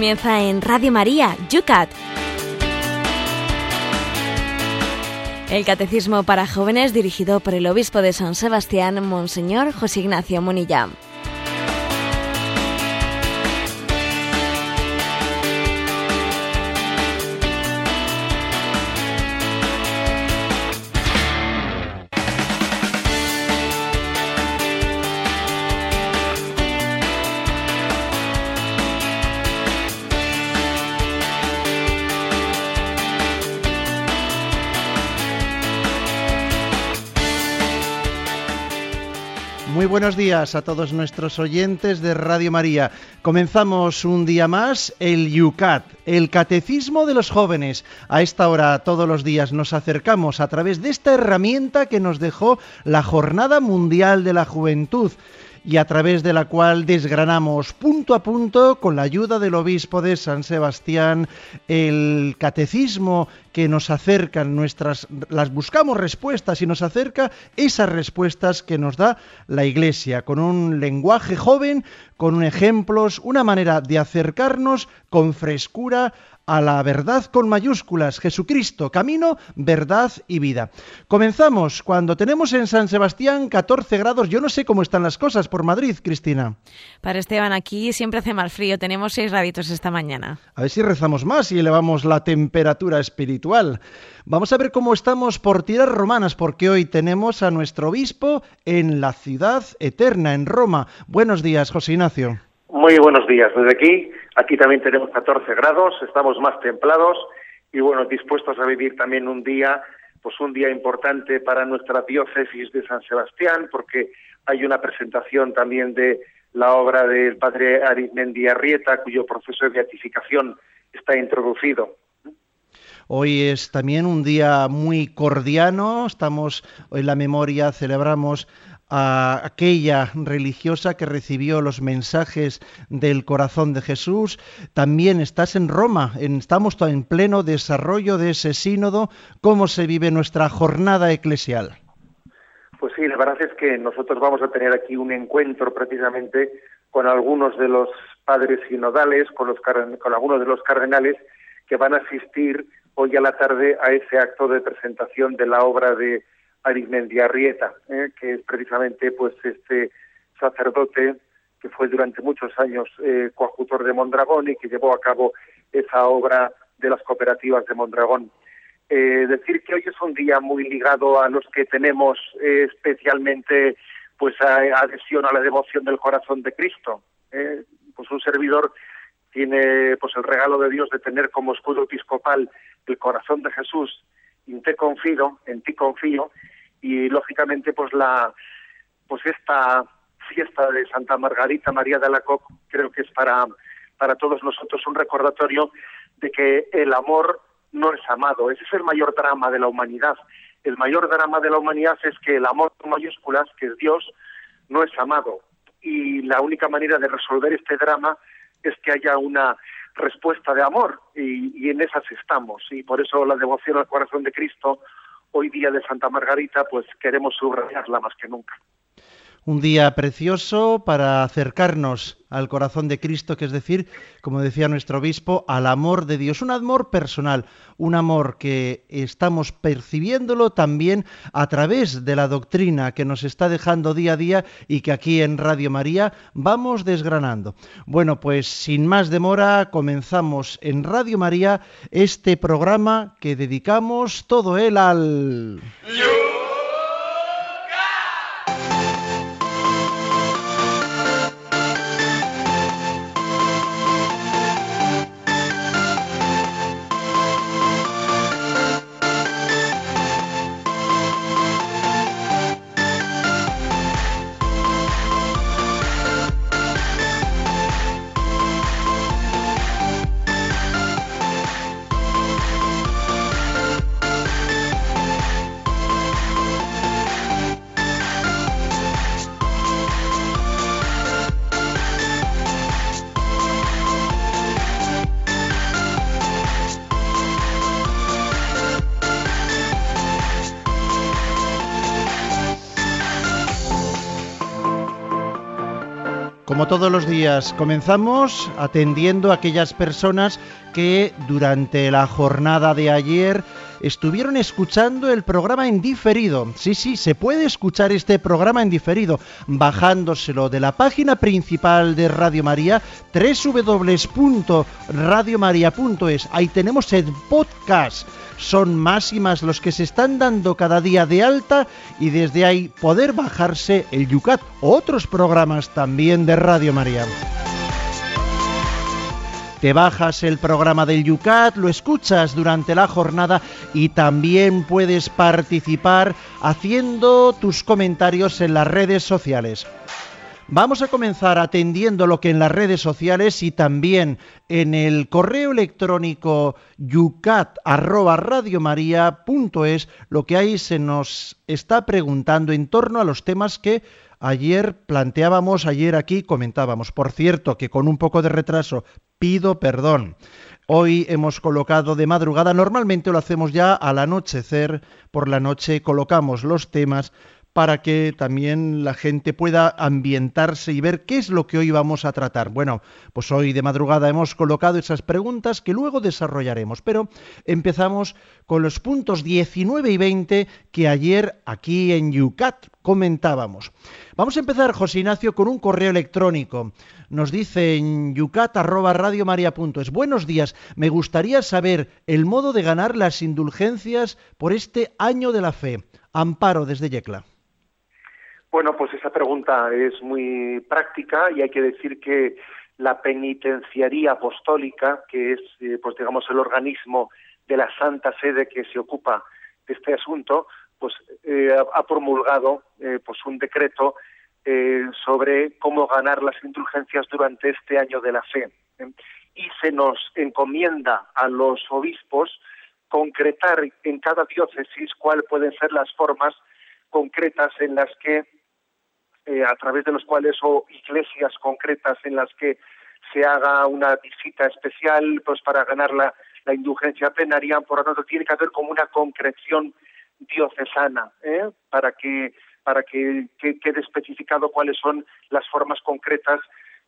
Comienza en Radio María, Yucat. El Catecismo para Jóvenes dirigido por el Obispo de San Sebastián, Monseñor José Ignacio Munilla. Buenos días a todos nuestros oyentes de Radio María. Comenzamos un día más el YUCAT, el Catecismo de los Jóvenes. A esta hora todos los días nos acercamos a través de esta herramienta que nos dejó la Jornada Mundial de la Juventud y a través de la cual desgranamos punto a punto, con la ayuda del obispo de San Sebastián, el catecismo que nos acercan nuestras, las buscamos respuestas y nos acerca esas respuestas que nos da la Iglesia, con un lenguaje joven, con ejemplos, una manera de acercarnos con frescura a la verdad con mayúsculas, Jesucristo, camino, verdad y vida. Comenzamos cuando tenemos en San Sebastián 14 grados. Yo no sé cómo están las cosas por Madrid, Cristina. Para Esteban, aquí siempre hace mal frío. Tenemos 6 graditos esta mañana. A ver si rezamos más y elevamos la temperatura espiritual. Vamos a ver cómo estamos por tierras romanas, porque hoy tenemos a nuestro obispo en la ciudad eterna, en Roma. Buenos días, José Ignacio. Muy buenos días. Desde aquí, aquí también tenemos 14 grados, estamos más templados y bueno, dispuestos a vivir también un día, pues un día importante para nuestra diócesis de San Sebastián, porque hay una presentación también de la obra del padre Arizmendi Arrieta, cuyo proceso de beatificación está introducido. Hoy es también un día muy cordiano, estamos en la memoria, celebramos a aquella religiosa que recibió los mensajes del corazón de Jesús. También estás en Roma, estamos en pleno desarrollo de ese sínodo. ¿Cómo se vive nuestra jornada eclesial? Pues sí, la verdad es que nosotros vamos a tener aquí un encuentro precisamente con algunos de los padres sinodales, con, los, con algunos de los cardenales que van a asistir hoy a la tarde a ese acto de presentación de la obra de Arizmendiarrieta, ¿eh? que es precisamente pues este sacerdote que fue durante muchos años eh, coadjutor de Mondragón y que llevó a cabo esa obra de las cooperativas de Mondragón. Eh, decir que hoy es un día muy ligado a los que tenemos eh, especialmente pues adhesión a la devoción del corazón de Cristo. ¿eh? Pues un servidor tiene pues el regalo de Dios de tener como escudo episcopal el corazón de Jesús en te confío, en ti confío, y lógicamente pues la pues esta fiesta de Santa Margarita María de la Coque creo que es para para todos nosotros un recordatorio de que el amor no es amado. Ese es el mayor drama de la humanidad. El mayor drama de la humanidad es que el amor con mayúsculas, que es Dios, no es amado. Y la única manera de resolver este drama es que haya una respuesta de amor y, y, en esas estamos. Y por eso la devoción al corazón de Cristo hoy día de Santa Margarita pues queremos subrayarla más que nunca un día precioso para acercarnos al corazón de Cristo, que es decir, como decía nuestro obispo, al amor de Dios, un amor personal, un amor que estamos percibiéndolo también a través de la doctrina que nos está dejando día a día y que aquí en Radio María vamos desgranando. Bueno, pues sin más demora comenzamos en Radio María este programa que dedicamos todo él al... todos los días, comenzamos atendiendo a aquellas personas que durante la jornada de ayer estuvieron escuchando el programa en diferido. Sí, sí, se puede escuchar este programa en diferido bajándoselo de la página principal de Radio María, www.radiomaria.es. Ahí tenemos el podcast son más y más los que se están dando cada día de alta y desde ahí poder bajarse el Yucat otros programas también de Radio María. Te bajas el programa del Yucat, lo escuchas durante la jornada y también puedes participar haciendo tus comentarios en las redes sociales. Vamos a comenzar atendiendo lo que en las redes sociales y también en el correo electrónico yucat@radiomaria.es lo que ahí se nos está preguntando en torno a los temas que ayer planteábamos, ayer aquí comentábamos. Por cierto, que con un poco de retraso pido perdón. Hoy hemos colocado de madrugada, normalmente lo hacemos ya al anochecer, por la noche colocamos los temas para que también la gente pueda ambientarse y ver qué es lo que hoy vamos a tratar. Bueno, pues hoy de madrugada hemos colocado esas preguntas que luego desarrollaremos, pero empezamos con los puntos 19 y 20 que ayer aquí en Yucat comentábamos. Vamos a empezar, José Ignacio, con un correo electrónico. Nos dice en yucat.radiomaria.es. Buenos días, me gustaría saber el modo de ganar las indulgencias por este año de la fe. Amparo desde Yecla. Bueno, pues esa pregunta es muy práctica y hay que decir que la penitenciaría apostólica, que es, eh, pues digamos, el organismo de la Santa Sede que se ocupa de este asunto, pues eh, ha promulgado eh, pues un decreto sobre cómo ganar las indulgencias durante este año de la fe. Y se nos encomienda a los obispos concretar en cada diócesis cuáles pueden ser las formas concretas en las que eh, a través de los cuales o iglesias concretas en las que se haga una visita especial pues para ganar la, indulgencia plenaria, por lo tanto tiene que haber como una concreción diocesana ¿eh? para que para que, quede especificado cuáles son las formas concretas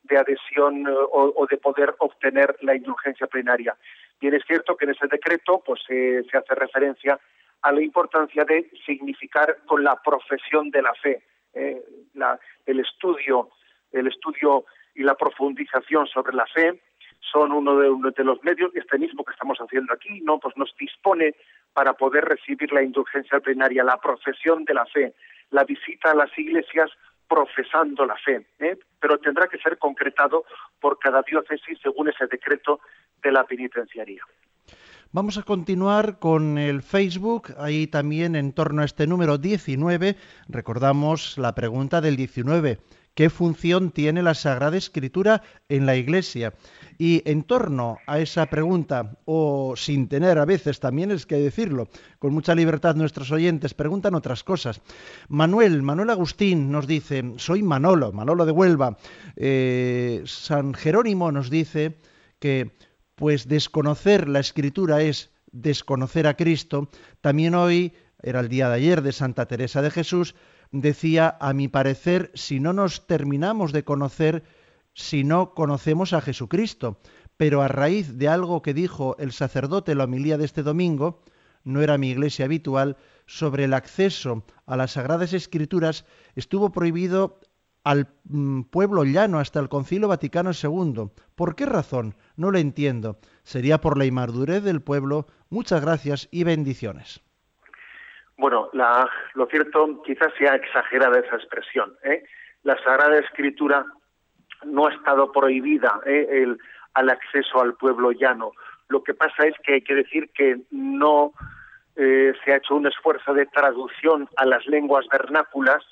de adhesión eh, o, de poder obtener la indulgencia plenaria. Bien es cierto que en ese decreto pues se hace referencia a la importancia de significar con la profesión de la fe, eh, el estudio, el estudio y la profundización sobre la fe son uno de, los medios, este mismo que estamos haciendo aquí, no, pues nos dispone para poder recibir la indulgencia plenaria, la profesión de la fe, la visita a las iglesias profesando la fe, ¿eh? pero tendrá que ser concretado por cada diócesis según ese decreto de la penitenciaría. Vamos a continuar con el Facebook, ahí también en torno a este número 19, recordamos la pregunta del 19, ¿qué función tiene la Sagrada Escritura en la Iglesia? Y en torno a esa pregunta, o sin tener a veces también es que decirlo, con mucha libertad nuestros oyentes preguntan otras cosas. Manuel, Manuel Agustín nos dice, soy Manolo, Manolo de Huelva. Eh, San Jerónimo nos dice que pues desconocer la escritura es desconocer a Cristo, también hoy, era el día de ayer de Santa Teresa de Jesús, decía, a mi parecer, si no nos terminamos de conocer, si no conocemos a Jesucristo, pero a raíz de algo que dijo el sacerdote la homilía de este domingo, no era mi iglesia habitual, sobre el acceso a las Sagradas Escrituras, estuvo prohibido al mm, pueblo llano hasta el Concilio Vaticano II. ¿Por qué razón? No lo entiendo. Sería por la inmadurez del pueblo. Muchas gracias y bendiciones. Bueno, lo cierto, quizás sea exagerada esa expresión. ¿eh? La Sagrada Escritura no ha estado prohibida ¿eh? el, al acceso al pueblo llano. Lo que pasa es que hay que decir que no eh, se ha hecho un esfuerzo de traducción a las lenguas vernáculas.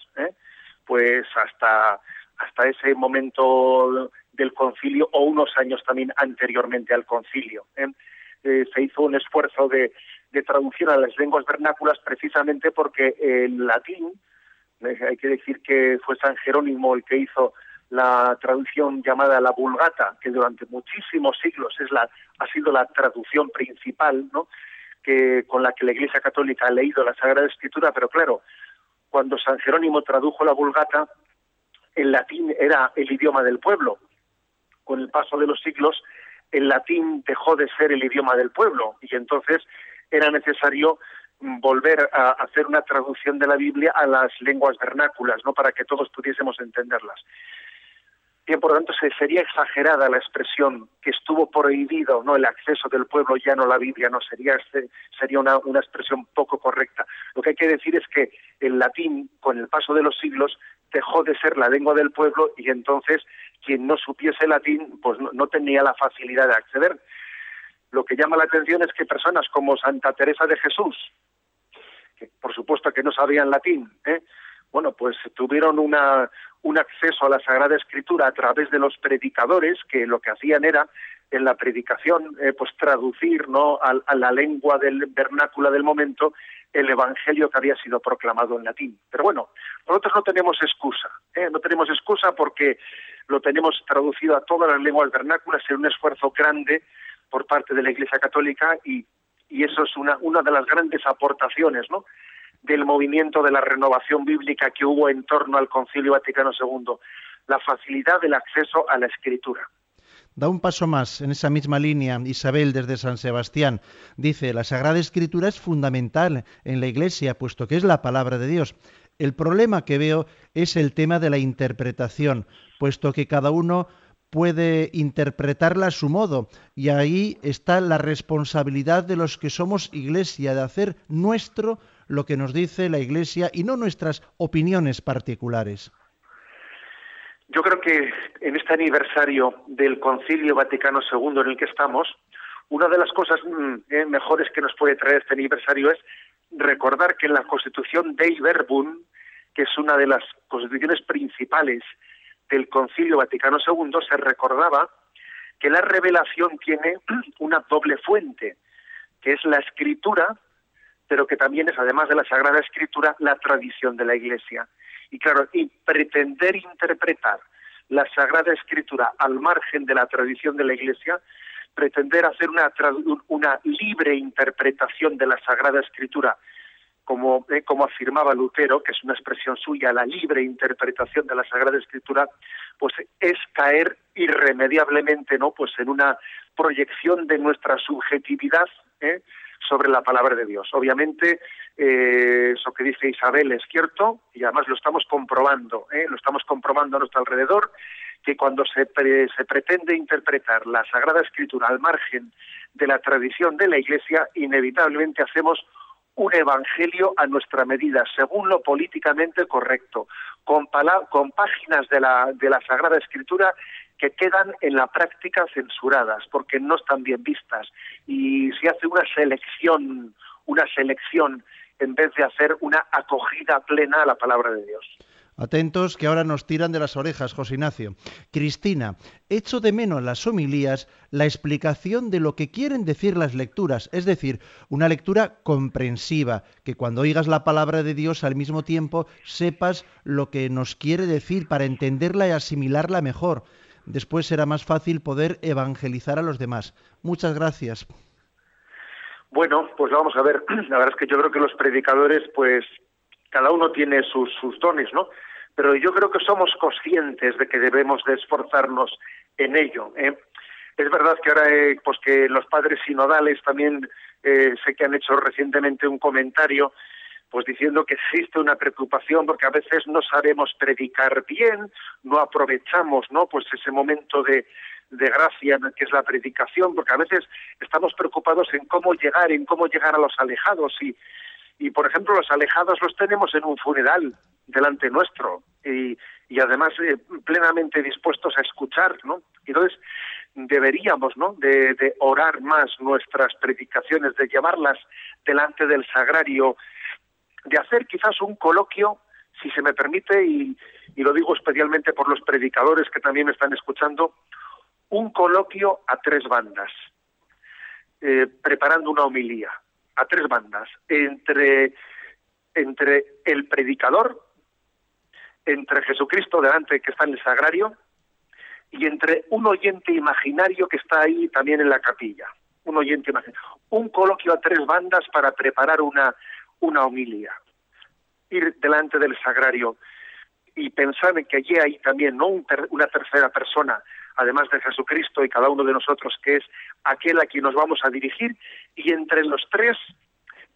Pues hasta, hasta ese momento del concilio o unos años también anteriormente al concilio. ¿eh? Eh, se hizo un esfuerzo de, traducción a las lenguas vernáculas precisamente porque el latín, eh, hay que decir que fue San Jerónimo el que hizo la traducción llamada la Vulgata, que durante muchísimos siglos es la, ha sido la traducción principal, ¿no? que con la que la Iglesia Católica ha leído la Sagrada Escritura, pero claro, cuando San Jerónimo tradujo la Vulgata, el latín era el idioma del pueblo. Con el paso de los siglos, el latín dejó de ser el idioma del pueblo y entonces era necesario volver a hacer una traducción de la Biblia a las lenguas vernáculas, ¿no? Para que todos pudiésemos entenderlas. Por lo tanto, sería exagerada la expresión que estuvo prohibido, ¿no? El acceso del pueblo ya no la Biblia, no sería sería una, una expresión poco correcta. Lo que hay que decir es que el latín, con el paso de los siglos, dejó de ser la lengua del pueblo y entonces quien no supiese latín, pues no tenía la facilidad de acceder. Lo que llama la atención es que personas como Santa Teresa de Jesús, que por supuesto que no sabían latín, ¿eh? Bueno, pues tuvieron una, un acceso a la Sagrada Escritura a través de los predicadores, que lo que hacían era en la predicación, eh, pues traducir ¿no? a, la lengua del vernácula del momento el evangelio que había sido proclamado en latín. Pero bueno, nosotros no tenemos excusa, ¿eh? no tenemos excusa porque lo tenemos traducido a todas las lenguas vernáculas en un esfuerzo grande por parte de la Iglesia Católica y, y eso es una, una de las grandes aportaciones ¿no? Del movimiento de la renovación bíblica que hubo en torno al Concilio Vaticano II, la facilidad del acceso a la escritura. Da un paso más en esa misma línea Isabel desde San Sebastián. Dice, la Sagrada Escritura es fundamental en la Iglesia, puesto que es la palabra de Dios. El problema que veo es el tema de la interpretación, puesto que cada uno puede interpretarla a su modo y ahí está la responsabilidad de los que somos iglesia de hacer nuestro lo que nos dice la iglesia y no nuestras opiniones particulares. Yo creo que en este aniversario del Concilio Vaticano II en el que estamos, una de las cosas mm, eh, mejores que nos puede traer este aniversario es recordar que en la Constitución Dei Verbum, que es una de las constituciones principales del Concilio Vaticano II se recordaba que la revelación tiene una doble fuente, que es la escritura, pero que también es, además de la Sagrada Escritura, la tradición de la Iglesia. Y claro, y pretender interpretar la Sagrada Escritura al margen de la tradición de la Iglesia, pretender hacer una, una libre interpretación de la Sagrada Escritura como, eh, como afirmaba Lutero, que es una expresión suya, la libre interpretación de la Sagrada Escritura, pues es caer irremediablemente, ¿no? Pues en una proyección de nuestra subjetividad ¿eh? Sobre la palabra de Dios. Obviamente, eh, eso que dice Isabel es cierto y además lo estamos comprobando, ¿eh? lo estamos comprobando a nuestro alrededor que cuando se, se pretende interpretar la Sagrada Escritura al margen de la tradición de la Iglesia, inevitablemente hacemos un evangelio a nuestra medida, según lo políticamente correcto, con, con páginas de la, de la Sagrada Escritura que quedan en la práctica censuradas, porque no están bien vistas, y se hace una selección, una selección en vez de hacer una acogida plena a la palabra de Dios. Atentos que ahora nos tiran de las orejas, José Ignacio. Cristina, echo de menos en las homilías la explicación de lo que quieren decir las lecturas, es decir, una lectura comprensiva, que cuando oigas la palabra de Dios al mismo tiempo sepas lo que nos quiere decir para entenderla y asimilarla mejor. Después será más fácil poder evangelizar a los demás. Muchas gracias. Bueno, pues vamos a ver. La verdad es que yo creo que los predicadores, pues cada uno tiene sus, dones, ¿no? pero yo creo que somos conscientes de que debemos de esforzarnos en ello. ¿eh? Es verdad que ahora, eh, pues que los padres sinodales también eh, sé que han hecho recientemente un comentario, pues diciendo que existe una preocupación porque a veces no sabemos predicar bien, no aprovechamos, ¿no? Pues ese momento de, de gracia que es la predicación, porque a veces estamos preocupados en cómo llegar, en cómo llegar a los alejados y y por ejemplo los alejados los tenemos en un funeral delante nuestro y, y además eh, plenamente dispuestos a escuchar, ¿no? Entonces deberíamos, ¿no? De, de, orar más nuestras predicaciones, de llevarlas delante del sagrario, de hacer quizás un coloquio, si se me permite, y, y lo digo especialmente por los predicadores que también me están escuchando, un coloquio a tres bandas, eh, preparando una homilía a tres bandas, entre, entre el predicador, entre Jesucristo delante que está en el sagrario, y entre un oyente imaginario que está ahí también en la capilla. Un oyente imaginario. Un coloquio a tres bandas para preparar una, una homilia. Ir delante del sagrario. y pensar en que allí hay también no una tercera persona, además de Jesucristo y cada uno de nosotros, que es aquel a quien nos vamos a dirigir, y entre los tres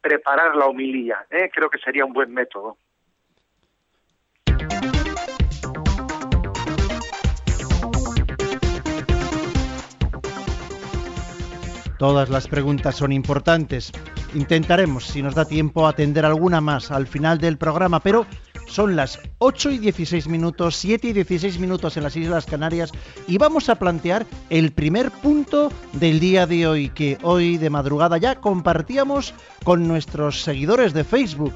preparar la homilía. ¿eh? Creo que sería un buen método. Todas las preguntas son importantes. Intentaremos, si nos da tiempo, atender alguna más al final del programa, pero son las 8 y 16 minutos, 7 y 16 minutos en las Islas Canarias y vamos a plantear el primer punto del día de hoy, que hoy de madrugada ya compartíamos con nuestros seguidores de Facebook.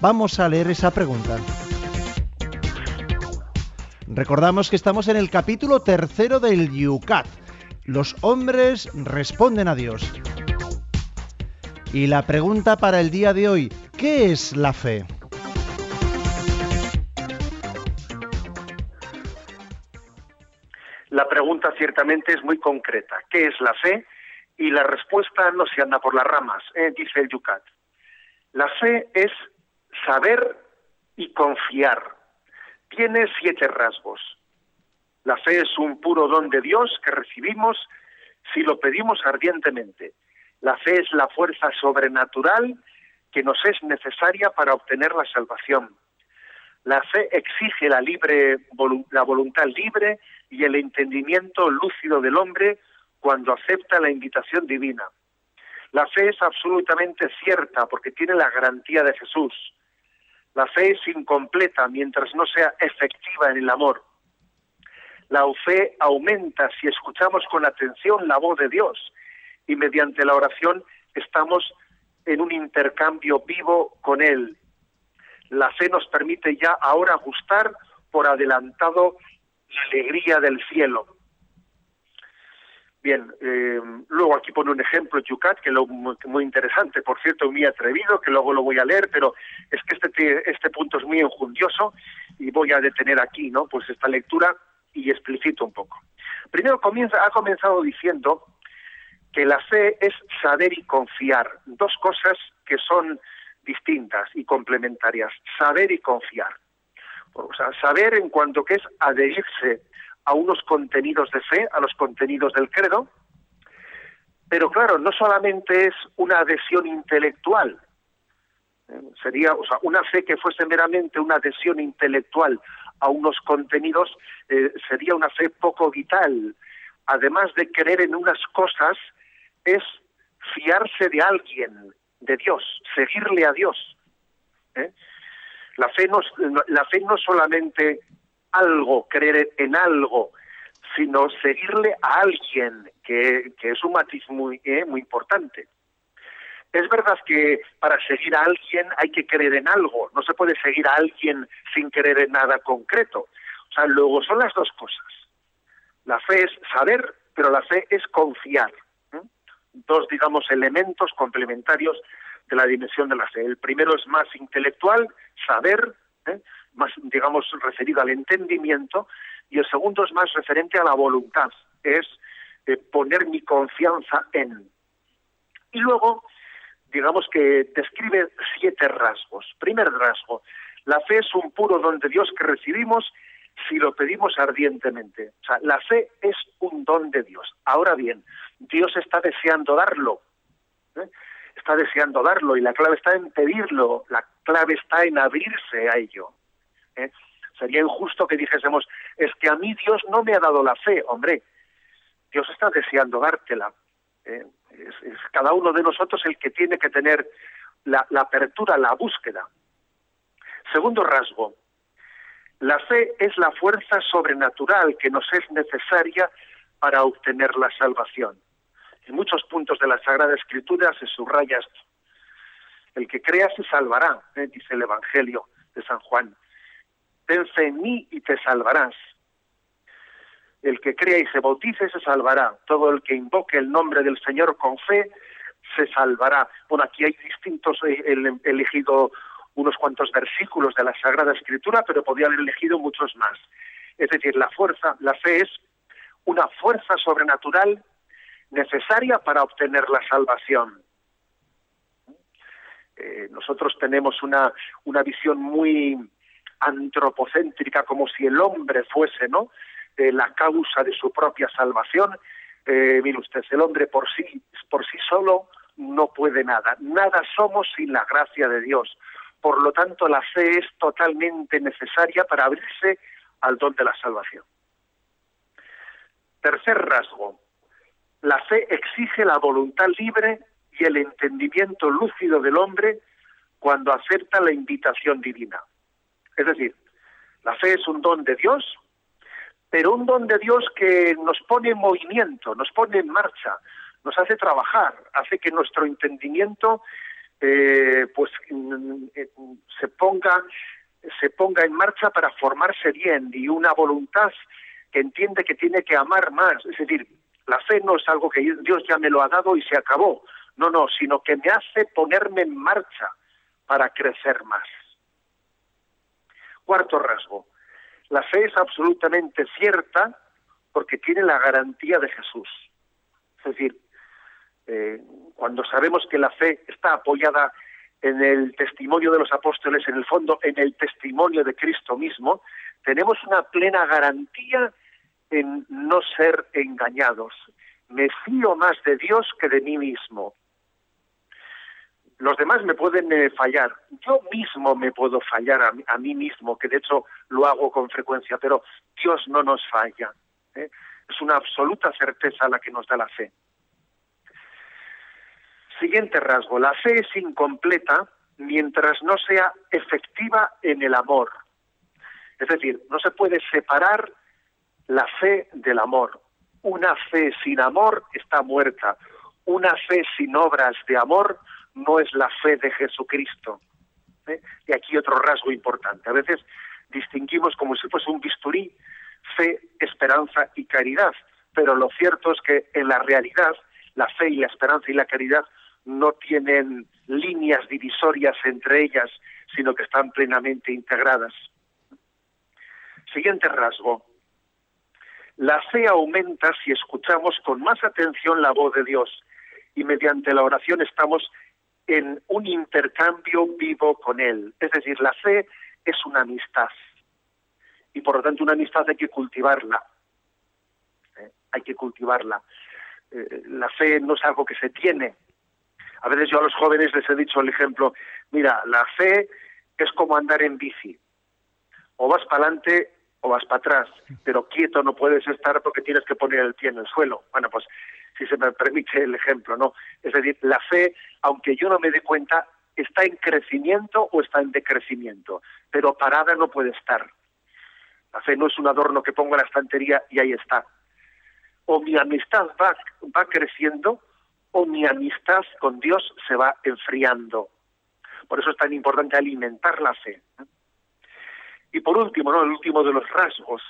Vamos a leer esa pregunta. Recordamos que estamos en el capítulo tercero del Yucat. Los hombres responden a Dios. Y la pregunta para el día de hoy, ¿qué es la fe? La pregunta ciertamente es muy concreta. ¿Qué es la fe? Y la respuesta no se anda por las ramas, ¿eh? dice el Yucat. La fe es saber y confiar. Tiene siete rasgos. La fe es un puro don de Dios que recibimos si lo pedimos ardientemente. La fe es la fuerza sobrenatural que nos es necesaria para obtener la salvación. La fe exige la, libre, la voluntad libre y el entendimiento lúcido del hombre cuando acepta la invitación divina. La fe es absolutamente cierta porque tiene la garantía de Jesús. La fe es incompleta mientras no sea efectiva en el amor. La fe aumenta si escuchamos con atención la voz de Dios y mediante la oración estamos en un intercambio vivo con Él. La fe nos permite ya ahora gustar por adelantado la alegría del cielo. Bien, eh, luego aquí pone un ejemplo, Yucat, que es muy, interesante, por cierto, muy atrevido, que luego lo voy a leer, pero es que este, este punto es muy enjundioso y voy a detener aquí, ¿no? Pues esta lectura y explicito un poco. Primero comienza, ha comenzado diciendo que la fe es saber y confiar, dos cosas que son distintas y complementarias, saber y confiar. O sea, saber en cuanto que es adherirse a unos contenidos de fe, a los contenidos del credo, pero claro, no solamente es una adhesión intelectual, eh, sería, o sea, una fe que fuese meramente una adhesión intelectual a unos contenidos eh, sería una fe poco vital. Además de creer en unas cosas, es fiarse de alguien, de Dios, seguirle a Dios. ¿eh? La fe no, la fe no solamente algo, creer en algo, sino seguirle a alguien, que, es un matiz muy, eh, muy importante. Es verdad que para seguir a alguien hay que creer en algo, no se puede seguir a alguien sin creer en nada concreto. O sea, luego son las dos cosas. La fe es saber, pero la fe es confiar. Dos, digamos, elementos complementarios de la dimensión de la fe. El primero es más intelectual, saber, ¿eh? más, digamos, referido al entendimiento, y el segundo es más referente a la voluntad, es eh, poner mi confianza en. Y luego, digamos que describe siete rasgos. Primer rasgo, la fe es un puro don de Dios que recibimos si lo pedimos ardientemente. O sea, la fe es un don de Dios. Ahora bien, Dios está deseando darlo. ¿eh? está deseando darlo y la clave está en pedirlo, la clave está en abrirse a ello. ¿eh? Sería injusto que dijésemos, es que a mí Dios no me ha dado la fe, hombre, Dios está deseando dártela. ¿eh? Es, cada uno de nosotros el que tiene que tener la, apertura, la búsqueda. Segundo rasgo, la fe es la fuerza sobrenatural que nos es necesaria para obtener la salvación. En muchos puntos de la Sagrada Escritura se subraya esto. El que crea se salvará, ¿eh? dice el Evangelio de San Juan. Ten fe en mí y te salvarás. El que crea y se bautice se salvará. Todo el que invoque el nombre del Señor con fe se salvará. Bueno, aquí hay distintos, he elegido unos cuantos versículos de la Sagrada Escritura, pero podría haber elegido muchos más. Es decir, la fuerza, la fe es una fuerza sobrenatural necesaria para obtener la salvación. Eh, nosotros tenemos una, una visión muy, antropocéntrica, como si el hombre fuese, ¿no? La causa de su propia salvación. Eh, mire usted, el hombre por sí, por sí solo no puede nada. Nada somos sin la gracia de Dios. Por lo tanto, la fe es totalmente necesaria para abrirse al don de la salvación. Tercer rasgo. La fe exige la voluntad libre y el entendimiento lúcido del hombre cuando acepta la invitación divina. Es decir, la fe es un don de Dios, pero un don de Dios que nos pone en movimiento, nos pone en marcha, nos hace trabajar, hace que nuestro entendimiento eh, pues mm, eh, se ponga se ponga en marcha para formarse bien y una voluntad que entiende que tiene que amar más. Es decir, la fe no es algo que Dios ya me lo ha dado y se acabó. No, no, sino que me hace ponerme en marcha para crecer más. Cuarto rasgo. La fe es absolutamente cierta porque tiene la garantía de Jesús. Es decir, eh, cuando sabemos que la fe está apoyada en el testimonio de los apóstoles, en el fondo en el testimonio de Cristo mismo, tenemos una plena garantía en no ser engañados. Me fío más de Dios que de mí mismo. Los demás me pueden eh, fallar, yo mismo me puedo fallar a, mí mismo, que de hecho lo hago con frecuencia, pero Dios no nos falla. ¿eh? Es una absoluta certeza la que nos da la fe. Siguiente rasgo, la fe es incompleta mientras no sea efectiva en el amor. Es decir, no se puede separar la fe del amor. Una fe sin amor está muerta. Una fe sin obras de amor no es la fe de Jesucristo. ¿Eh? Y aquí otro rasgo importante. A veces distinguimos como si fuese un bisturí fe, esperanza y caridad, pero lo cierto es que en la realidad la fe y la esperanza y la caridad no tienen líneas divisorias entre ellas, sino que están plenamente integradas. Siguiente rasgo. La fe aumenta si escuchamos con más atención la voz de Dios y mediante la oración estamos en un intercambio vivo con Él. Es decir, la fe es una amistad y por lo tanto una amistad hay que cultivarla. ¿Eh? Hay que cultivarla. Eh, la fe no es algo que se tiene, a veces yo a los jóvenes les he dicho el ejemplo, mira, la fe es como andar en bici. O vas para adelante o vas para atrás, pero quieto no puedes estar porque tienes que poner el pie en el suelo. Bueno, pues si se me permite el ejemplo, ¿no? Es decir, la fe, aunque yo no me dé cuenta, está en crecimiento o está en decrecimiento, pero parada no puede estar. La fe no es un adorno que pongo en la estantería y ahí está. O mi amistad va, va creciendo o mi amistad con Dios se va enfriando. Por eso es tan importante alimentar la fe. Y por último, ¿no? el último de los rasgos,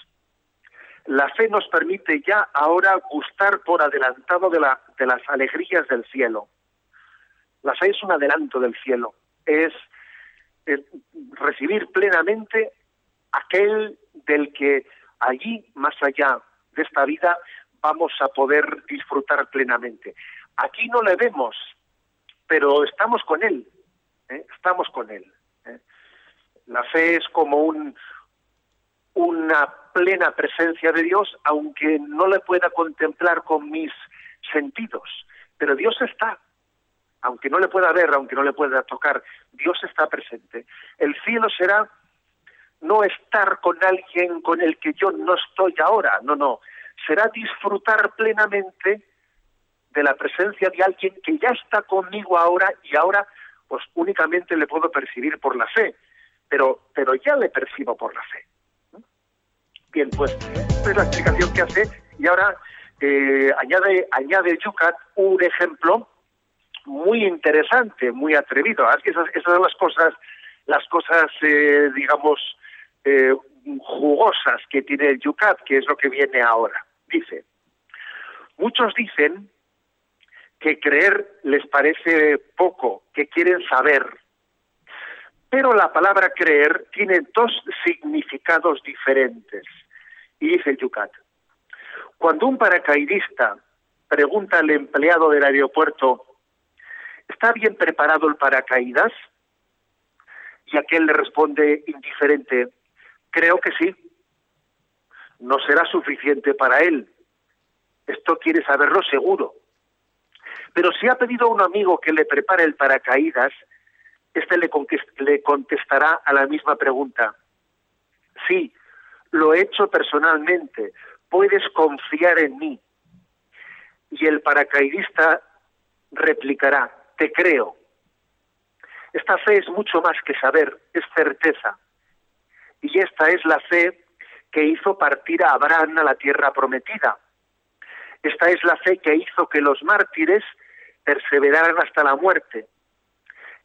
la fe nos permite ya ahora gustar por adelantado de, la, de las alegrías del cielo. La fe es un adelanto del cielo, es, es recibir plenamente aquel del que allí, más allá de esta vida, vamos a poder disfrutar plenamente. Aquí no le vemos, pero estamos con Él, ¿eh? estamos con Él. ¿eh? La fe es como un, una plena presencia de Dios, aunque no le pueda contemplar con mis sentidos, pero Dios está, aunque no le pueda ver, aunque no le pueda tocar, Dios está presente. El cielo será no estar con alguien con el que yo no estoy ahora, no, no, será disfrutar plenamente de la presencia de alguien que ya está conmigo ahora y ahora pues únicamente le puedo percibir por la fe, pero, pero ya le percibo por la fe. Bien, pues esta es la explicación que hace y ahora eh, añade, añade Yucat un ejemplo muy interesante, muy atrevido. Que esas, esas son las cosas, las cosas, eh, digamos, eh, jugosas que tiene el Yucat, que es lo que viene ahora. Dice, muchos dicen que creer les parece poco, que quieren saber. Pero la palabra creer tiene dos significados diferentes. Y dice Yucat, cuando un paracaidista pregunta al empleado del aeropuerto, ¿está bien preparado el paracaídas? Y aquel le responde indiferente, Creo que sí. No será suficiente para él. Esto quiere saberlo seguro. Pero si ha pedido a un amigo que le prepare el paracaídas, este le, le contestará a la misma pregunta. Sí, lo he hecho personalmente. Puedes confiar en mí. Y el paracaidista replicará, te creo. Esta fe es mucho más que saber, es certeza. Y esta es la fe que hizo partir a Abraham a la tierra prometida. Esta es la fe que hizo que los mártires perseveraran hasta la muerte.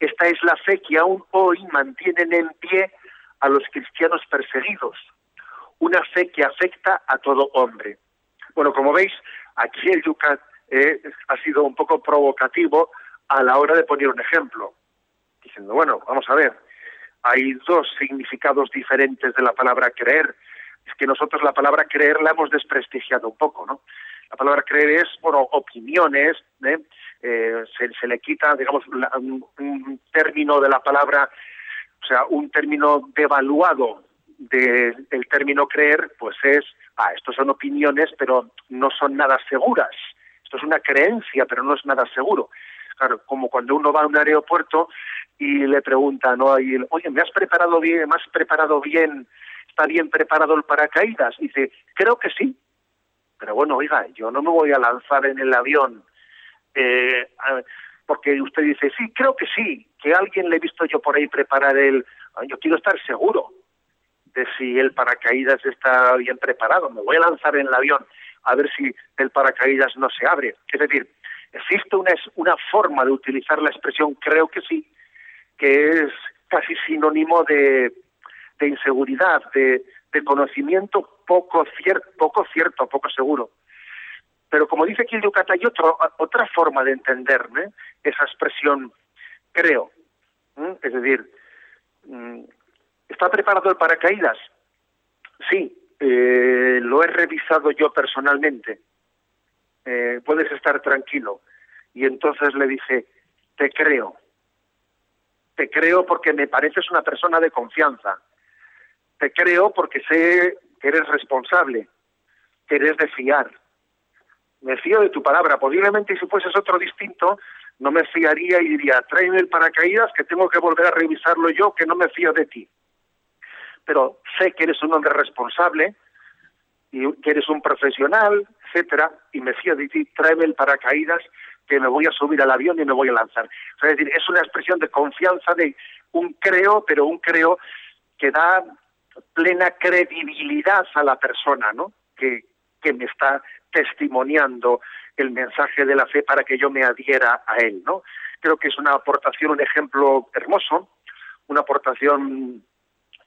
Esta es la fe que aún hoy mantienen en pie a los cristianos perseguidos. Una fe que afecta a todo hombre. Bueno, como veis, aquí el Yucat eh, ha sido un poco provocativo a la hora de poner un ejemplo, diciendo, bueno, vamos a ver, hay dos significados diferentes de la palabra creer. Es que nosotros la palabra creer la hemos desprestigiado un poco, ¿no? La palabra creer es, bueno, opiniones, ¿eh? Eh, se, le quita, digamos, un, término de la palabra, o sea, un término devaluado del término creer, pues es, ah, estos son opiniones, pero no son nada seguras. Esto es una creencia, pero no es nada seguro. Claro, como cuando uno va a un aeropuerto y le pregunta, ¿no? Oye, ¿me has preparado bien? ¿Me has preparado bien? ¿Está bien preparado el paracaídas? Y dice, creo que sí. Pero bueno, oiga, yo no me voy a lanzar en el avión eh, porque usted dice, sí, creo que sí, que alguien le he visto yo por ahí preparar el... Yo quiero estar seguro de si el paracaídas está bien preparado. Me voy a lanzar en el avión a ver si el paracaídas no se abre. Es decir, existe una, una forma de utilizar la expresión creo que sí, que es casi sinónimo de, de inseguridad, de, de conocimiento poco, cierto, poco cierto, poco seguro. Pero como dice aquí el hay otra forma de entender esa expresión, creo. Es decir, mm, ¿está preparado el paracaídas? Sí, eh, lo he revisado yo personalmente. Eh, puedes estar tranquilo. Y entonces le dice, te creo. Te creo porque me pareces una persona de confianza. Te creo porque sé eres responsable, que eres de fiar me fío de tu palabra. Posiblemente si fueses otro distinto, no me fiaría y diría, tráeme el paracaídas que tengo que volver a revisarlo yo, que no me fío de ti. Pero sé que eres un hombre responsable y que eres un profesional, etcétera, y me fío de ti, tráeme el paracaídas que me voy a subir al avión y me voy a lanzar. es decir, es una expresión de confianza, de un creo, pero un creo que da plena credibilidad a la persona, ¿no? Que, que me está testimoniando el mensaje de la fe para que yo me adhiera a él, ¿no? Creo que es una aportación, un ejemplo hermoso, una aportación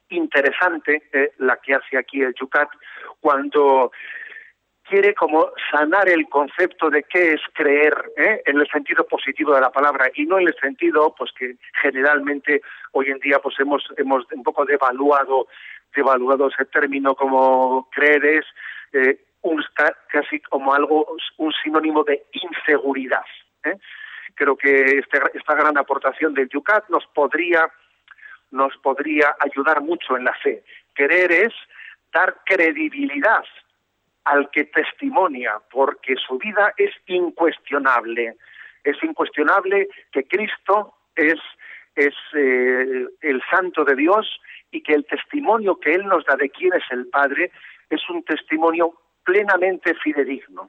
interesante eh, la que hace aquí el Yucat cuando quiere como sanar el concepto de qué es creer ¿eh? en el sentido positivo de la palabra y no en el sentido pues que generalmente hoy en día pues hemos hemos un poco devaluado devaluado ese término como creer es eh, un, casi como algo, un sinónimo de inseguridad. ¿eh? Creo que este, esta gran aportación del Yucat nos podría, nos podría ayudar mucho en la fe. Querer es dar credibilidad al que testimonia, porque su vida es incuestionable. Es incuestionable que Cristo es, es eh, el santo de Dios y que el testimonio que Él nos da de quién es el Padre es un testimonio plenamente fidedigno.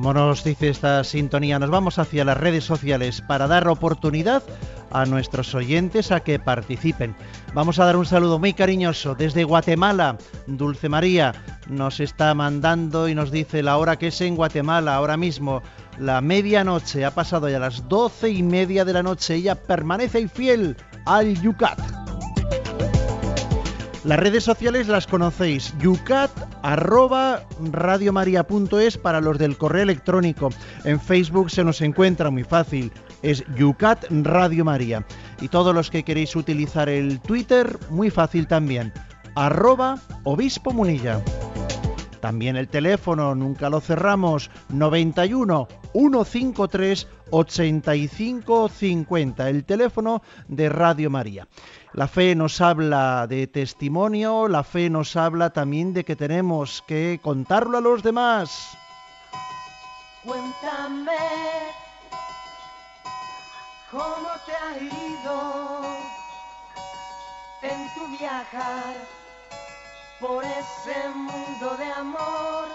Como nos dice esta sintonía, nos vamos hacia las redes sociales para dar oportunidad a nuestros oyentes a que participen. Vamos a dar un saludo muy cariñoso desde Guatemala. Dulce María nos está mandando y nos dice la hora que es en Guatemala, ahora mismo, la medianoche, ha pasado ya las doce y media de la noche. Ella permanece fiel al Yucat. Las redes sociales las conocéis, yucat para los del correo electrónico. En Facebook se nos encuentra muy fácil, es yucat radio maría. Y todos los que queréis utilizar el Twitter, muy fácil también, arroba obispo munilla. También el teléfono, nunca lo cerramos, 91 153 8550, el teléfono de Radio María. La fe nos habla de testimonio, la fe nos habla también de que tenemos que contarlo a los demás. Cuéntame cómo te ha ido en tu viajar por ese mundo de amor.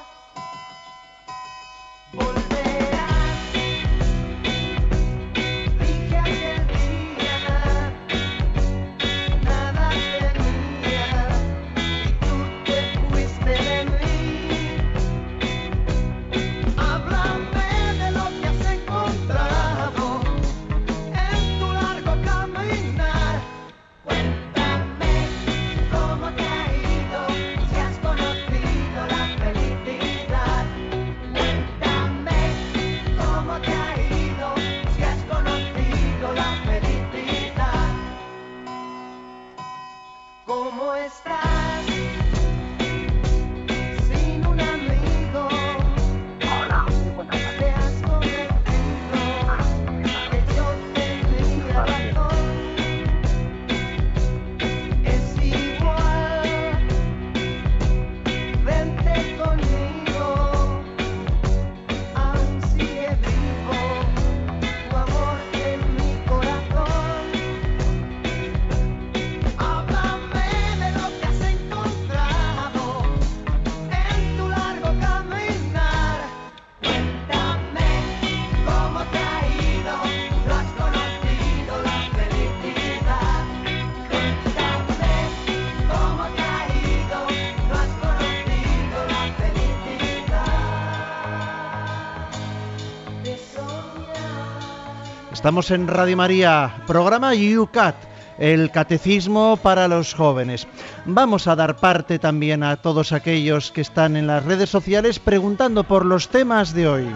Estamos en Radio María, programa UCAT, el catecismo para los jóvenes. Vamos a dar parte también a todos aquellos que están en las redes sociales preguntando por los temas de hoy.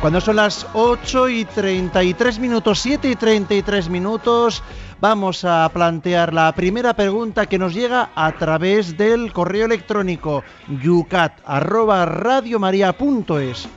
Cuando son las 8 y 33 minutos, 7 y 33 minutos, vamos a plantear la primera pregunta que nos llega a través del correo electrónico yucat@radiomaria.es.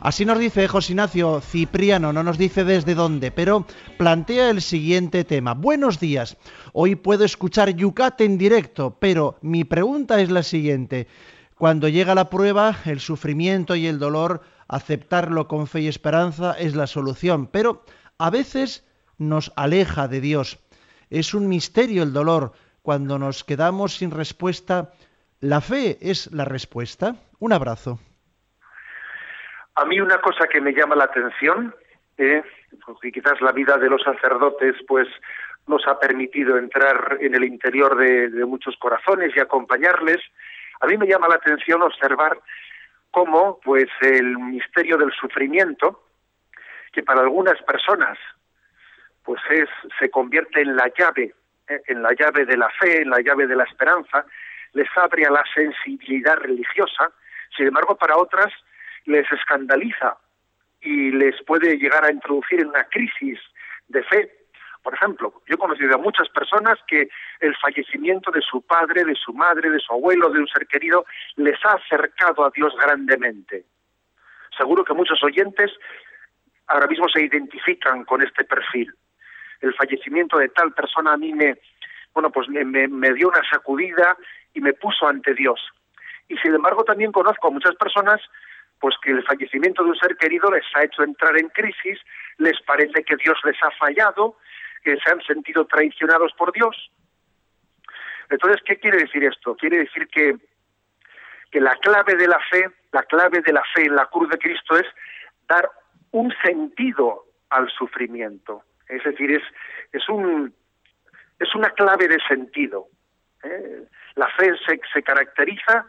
Así nos dice José Ignacio Cipriano, no nos dice desde dónde, pero plantea el siguiente tema. Buenos días, hoy puedo escuchar Yucat en directo, pero mi pregunta es la siguiente. Cuando llega la prueba, el sufrimiento y el dolor, aceptarlo con fe y esperanza es la solución, pero a veces nos aleja de Dios. Es un misterio el dolor. Cuando nos quedamos sin respuesta, ¿la fe es la respuesta? Un abrazo. A mí una cosa que me llama la atención, eh, porque quizás la vida de los sacerdotes pues nos ha permitido entrar en el interior de, de muchos corazones y acompañarles, a mí me llama la atención observar cómo pues el misterio del sufrimiento, que para algunas personas pues es, se convierte en la llave, ¿eh? en la llave de la fe, en la llave de la esperanza, les abre a la sensibilidad religiosa, sin embargo para otras les escandaliza y les puede llegar a introducir en una crisis de fe. Por ejemplo, yo he conocido a muchas personas que el fallecimiento de su padre, de su madre, de su abuelo, de un ser querido, les ha acercado a Dios grandemente. Seguro que muchos oyentes ahora mismo se identifican con este perfil el fallecimiento de tal persona a mí me, bueno, pues me, dio una sacudida y me puso ante Dios. Y sin embargo también conozco a muchas personas pues que el fallecimiento de un ser querido les ha hecho entrar en crisis, les parece que Dios les ha fallado, que se han sentido traicionados por Dios. Entonces, ¿qué quiere decir esto? Quiere decir que, que la clave de la fe, la clave de la fe en la cruz de Cristo es dar un sentido al sufrimiento. Es decir, es, es, un, es una clave de sentido. ¿eh? La fe se, se caracteriza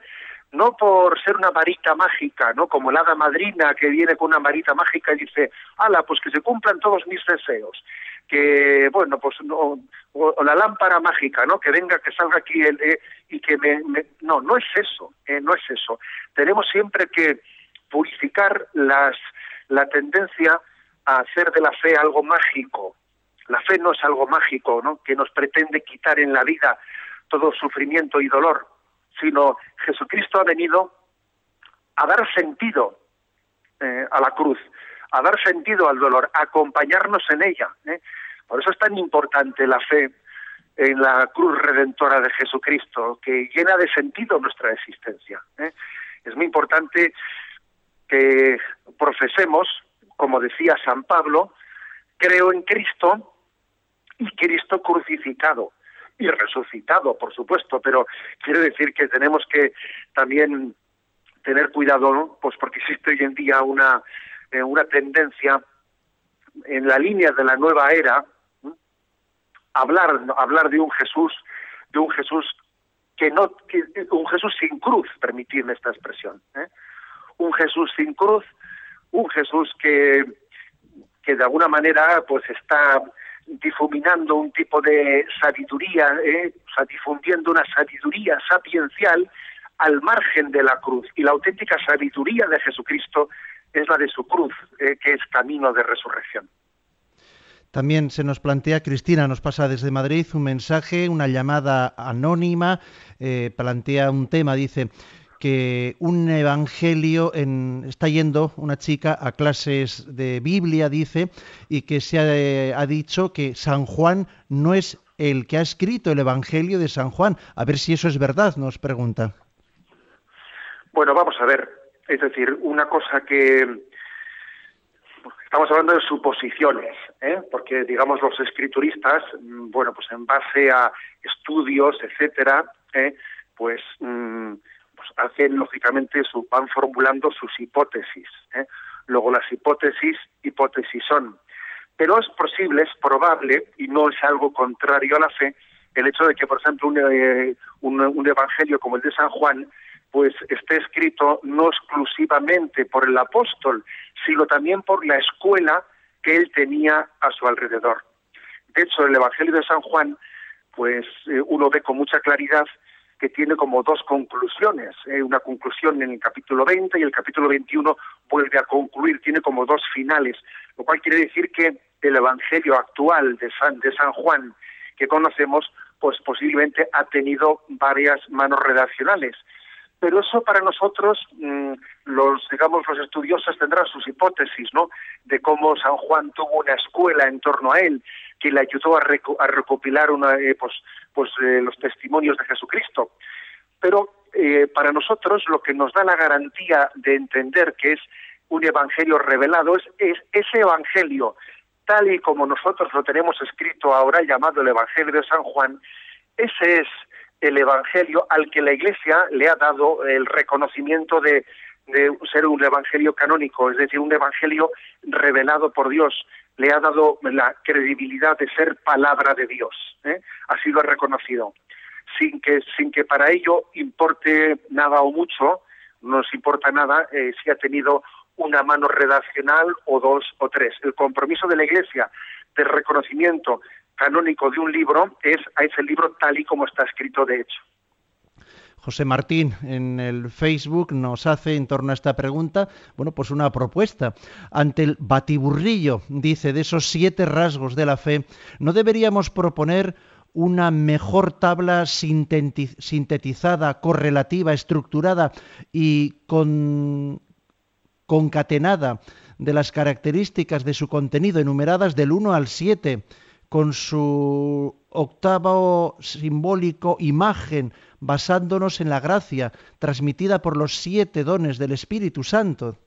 no por ser una varita mágica, ¿no? Como el hada madrina que viene con una varita mágica y dice, ala, pues que se cumplan todos mis deseos. Que, bueno, pues, no, o, la lámpara mágica, ¿no? Que venga, que salga aquí el, eh, y que me, No, no es eso, eh, no es eso. Tenemos siempre que purificar las, la tendencia a hacer de la fe algo mágico. La fe no es algo mágico, ¿no? Que nos pretende quitar en la vida todo sufrimiento y dolor. sino Jesucristo ha venido a dar sentido eh, a la cruz, a dar sentido al dolor, a acompañarnos en ella. ¿eh? Por eso es tan importante la fe en la cruz redentora de Jesucristo, que llena de sentido nuestra existencia. ¿eh? Es muy importante que profesemos, como decía San Pablo, creo en Cristo y Cristo crucificado y resucitado, por supuesto, pero quiero decir que tenemos que también tener cuidado, pues porque existe hoy en día una, eh, una tendencia en la línea de la nueva era, hablar, hablar de un Jesús, de un Jesús que no, un Jesús sin cruz, permitirme esta expresión, ¿eh? un Jesús sin cruz, un Jesús que, que de alguna manera pues está difuminando un tipo de sabiduría, ¿eh? o sea, difundiendo una sabiduría sapiencial al margen de la cruz. Y la auténtica sabiduría de Jesucristo es la de su cruz, ¿eh? que es camino de resurrección. También se nos plantea, Cristina nos pasa desde Madrid un mensaje, una llamada anónima, eh, plantea un tema, dice, que un evangelio en, está yendo una chica a clases de Biblia, dice, y que se ha, ha, dicho que San Juan no es el que ha escrito el evangelio de San Juan. A ver si eso es verdad, nos pregunta. Bueno, vamos a ver. Es decir, una cosa que estamos hablando de suposiciones, ¿eh? porque digamos los escrituristas, mm, bueno, pues en base a estudios, etcétera, ¿eh? pues mm, hacen lógicamente su, van formulando sus hipótesis. ¿eh? Luego las hipótesis, hipótesis son. Pero es posible, es probable, y no es algo contrario a la fe, el hecho de que, por ejemplo, un, eh, un, evangelio como el de San Juan, pues esté escrito no exclusivamente por el apóstol, sino también por la escuela que él tenía a su alrededor. De hecho, el Evangelio de San Juan, pues eh, uno ve con mucha claridad que tiene como dos conclusiones, ¿eh? una conclusión en el capítulo 20 y el capítulo 21 vuelve a concluir, tiene como dos finales, lo cual quiere decir que el Evangelio actual de San, de San Juan que conocemos, pues posiblemente ha tenido varias manos redaccionales. Pero eso para nosotros, mm, los digamos los estudiosos tendrán sus hipótesis, ¿no? De cómo San Juan tuvo una escuela en torno a él que le ayudó a, recopilar una, eh, pues, pues eh, los testimonios de Jesucristo. Pero eh, para nosotros lo que nos da la garantía de entender que es un evangelio revelado es, es ese evangelio tal y como nosotros lo tenemos escrito ahora llamado el evangelio de San Juan, ese es el evangelio al que la Iglesia le ha dado el reconocimiento de, ser un evangelio canónico, es decir, un evangelio revelado por Dios, le ha dado la credibilidad de ser palabra de Dios. ¿eh? Así lo ha reconocido. Sin que, sin que para ello importe nada o mucho, no nos importa nada eh, si ha tenido una mano redaccional o dos o tres. El compromiso de la Iglesia de reconocimiento canónico de un libro es a ese libro tal y como está escrito de hecho. José Martín en el Facebook nos hace en torno a esta pregunta, bueno, pues una propuesta. Ante el batiburrillo, dice, de esos siete rasgos de la fe, ¿no deberíamos proponer una mejor tabla sintetizada, correlativa, estructurada y con, concatenada de las características de su contenido enumeradas del 1 al 7, con su octavo simbólico imagen basándonos en la gracia transmitida por los siete dones del Espíritu Santo.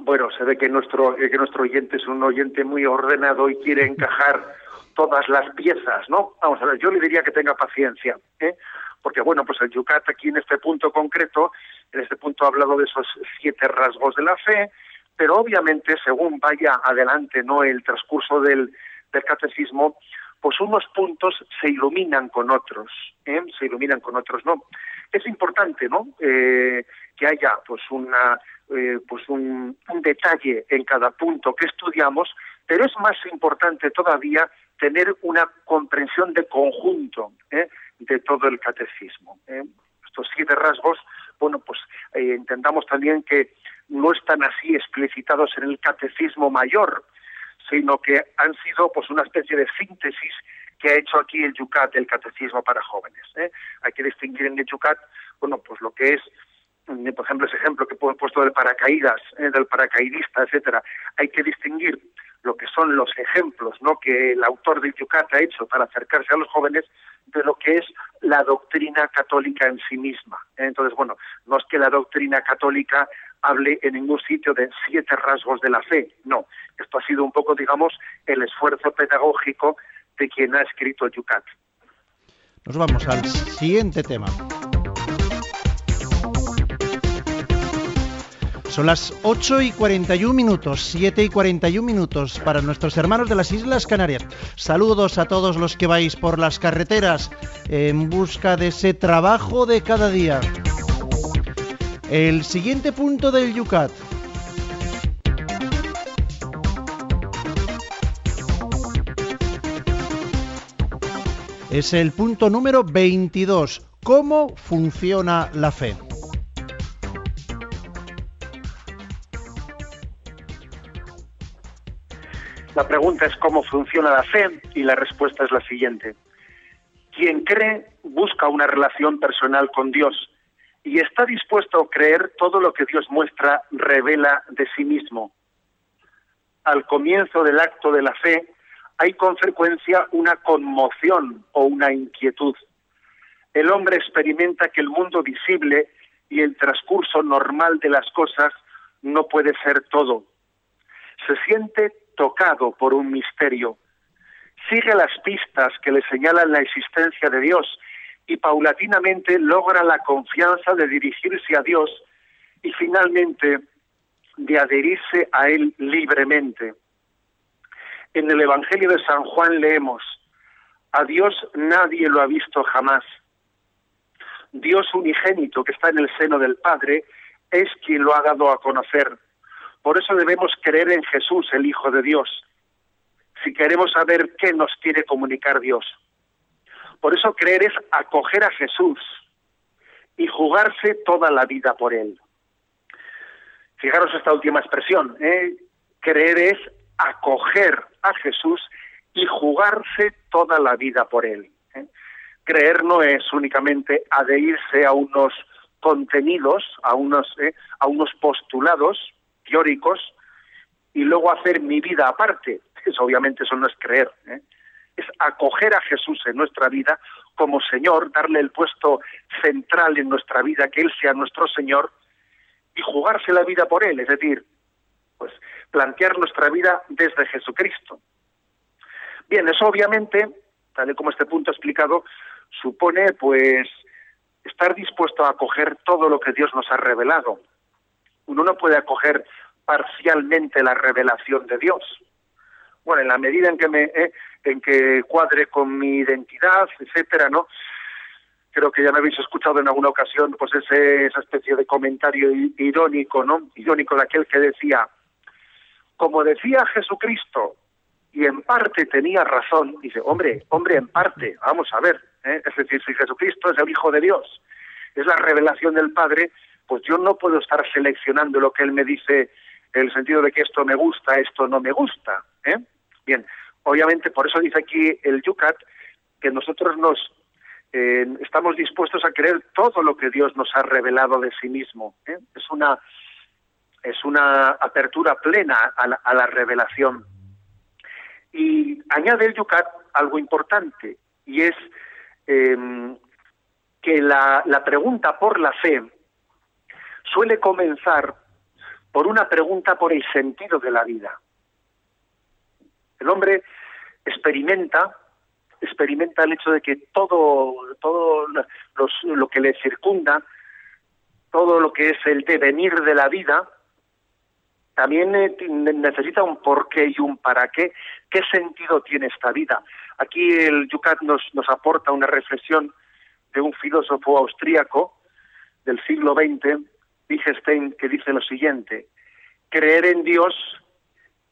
Bueno, se ve que nuestro, que nuestro oyente es un oyente muy ordenado y quiere encajar todas las piezas, ¿no? Vamos a ver, yo le diría que tenga paciencia, ¿eh? porque bueno, pues el Yucat aquí en este punto concreto, en este punto ha hablado de esos siete rasgos de la fe, pero obviamente según vaya adelante no el transcurso del, del catecismo, pues unos puntos se iluminan con otros, ¿eh? se iluminan con otros, ¿no? Es importante, ¿no? Eh, que haya, pues, una, eh, pues un, detalle en cada punto que estudiamos, pero es más importante todavía tener una comprensión de conjunto ¿eh? de todo el catecismo. ¿eh? Estos siete rasgos, bueno, pues entendamos también que no están así explicitados en el catecismo mayor, sino que han sido pues una especie de síntesis que ha hecho aquí el Yucat, el catecismo para jóvenes. ¿eh? Hay que distinguir en el Yucat, bueno, pues lo que es, por ejemplo, ese ejemplo que he puesto del paracaídas, ¿eh? del paracaidista, etcétera. Hay que distinguir lo que son los ejemplos ¿no? que el autor del Yucat ha hecho para acercarse a los jóvenes de lo que es la doctrina católica en sí misma. ¿eh? Entonces, bueno, no es que la doctrina católica hable en ningún sitio de siete rasgos de la fe, no. Esto ha sido un poco, digamos, el esfuerzo pedagógico de quien ha escrito Yucat. Nos vamos al siguiente tema. Son las 8 y 41 minutos, 7 y 41 minutos para nuestros hermanos de las Islas Canarias. Saludos a todos los que vais por las carreteras en busca de ese trabajo de cada día. El siguiente punto del Yucat. Es el punto número 22. ¿Cómo funciona la fe? La pregunta es cómo funciona la fe y la respuesta es la siguiente. Quien cree busca una relación personal con Dios y está dispuesto a creer todo lo que Dios muestra, revela de sí mismo. Al comienzo del acto de la fe hay con frecuencia una conmoción o una inquietud. El hombre experimenta que el mundo visible y el transcurso normal de las cosas no puede ser todo. Se siente tocado por un misterio. Sigue las pistas que le señalan la existencia de Dios y paulatinamente logra la confianza de dirigirse a Dios y finalmente de adherirse a Él libremente. En el Evangelio de San Juan leemos, a Dios nadie lo ha visto jamás. Dios unigénito que está en el seno del Padre es quien lo ha dado a conocer. Por eso debemos creer en Jesús, el Hijo de Dios, si queremos saber qué nos quiere comunicar Dios. Por eso creer es acoger a Jesús y jugarse toda la vida por Él. Fijaros esta última expresión, ¿eh? creer es acoger a Jesús y jugarse toda la vida por Él. ¿eh? Creer no es únicamente adherirse a unos contenidos, a unos, ¿eh? a unos postulados, teóricos y luego hacer mi vida aparte. Eso obviamente eso no es creer. ¿eh? Es acoger a Jesús en nuestra vida como Señor, darle el puesto central en nuestra vida, que Él sea nuestro Señor y jugarse la vida por Él, es decir, pues plantear nuestra vida desde Jesucristo. Bien, eso obviamente, tal y como este punto explicado, supone pues estar dispuesto a acoger todo lo que Dios nos ha revelado, uno no puede acoger parcialmente la revelación de Dios. Bueno, en la medida en que me eh, en que cuadre con mi identidad, etcétera, ¿no? Creo que ya me habéis escuchado en alguna ocasión, pues ese, esa especie de comentario irónico, ¿no? Irónico de aquel que decía, como decía Jesucristo, y en parte tenía razón, dice, hombre, hombre, en parte, vamos a ver, ¿eh? es decir, si Jesucristo es el Hijo de Dios, es la revelación del Padre, pues yo no puedo estar seleccionando lo que él me dice en el sentido de que esto me gusta, esto no me gusta. ¿eh? Bien, obviamente por eso dice aquí el Yucat que nosotros nos eh, estamos dispuestos a creer todo lo que Dios nos ha revelado de sí mismo. ¿eh? Es una es una apertura plena a la, revelación. Y añade el Yucat algo importante, y es eh, que la, la pregunta por la fe suele comenzar por una pregunta por el sentido de la vida. El hombre experimenta experimenta el hecho de que todo todo lo que le circunda, todo lo que es el devenir de la vida, también necesita un porqué y un para qué. ¿Qué sentido tiene esta vida? Aquí el Yucat nos, nos aporta una reflexión de un filósofo austríaco del siglo XX Wittgenstein que dice lo siguiente, creer en Dios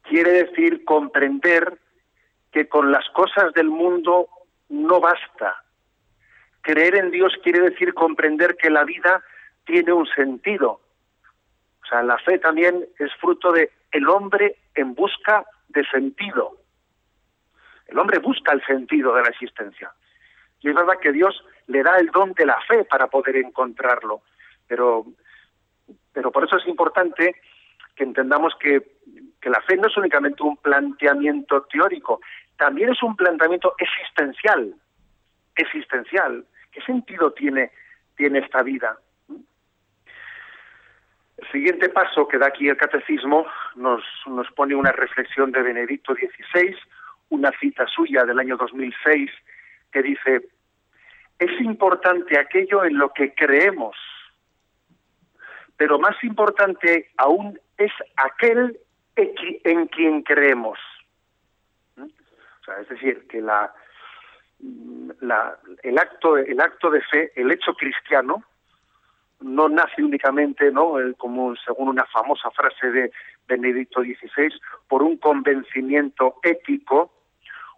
quiere decir comprender que con las cosas del mundo no basta. Creer en Dios quiere decir comprender que la vida tiene un sentido. O sea, la fe también es fruto de el hombre en busca de sentido. El hombre busca el sentido de la existencia. Y es verdad que Dios le da el don de la fe para poder encontrarlo. Pero, pero por eso es importante que entendamos que, que la fe no es únicamente un planteamiento teórico, también es un planteamiento existencial. Existencial. ¿Qué sentido tiene, tiene esta vida? El siguiente paso que da aquí el catecismo nos, nos pone una reflexión de Benedicto XVI, una cita suya del año 2006, que dice, es importante aquello en lo que creemos, pero más importante aún es aquel en quien creemos. ¿Mm? O sea, es decir, que la, la, el, acto, el acto de fe, el hecho cristiano, no nace únicamente, ¿no? como según una famosa frase de Benedicto XVI, por un convencimiento ético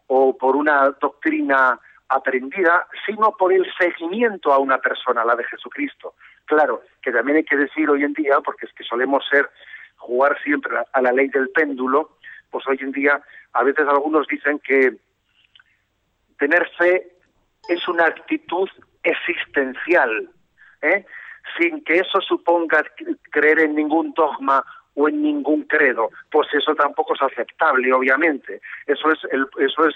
o por una doctrina aprendida, sino por el seguimiento a una persona, la de Jesucristo. Claro, que también hay que decir hoy en día, porque es que solemos ser, jugar siempre a la ley del péndulo, pues hoy en día a veces algunos dicen que tener fe es una actitud existencial, ¿eh? sin que eso suponga creer en ningún dogma o en ningún credo, pues eso tampoco es aceptable, obviamente. Eso es, el, eso es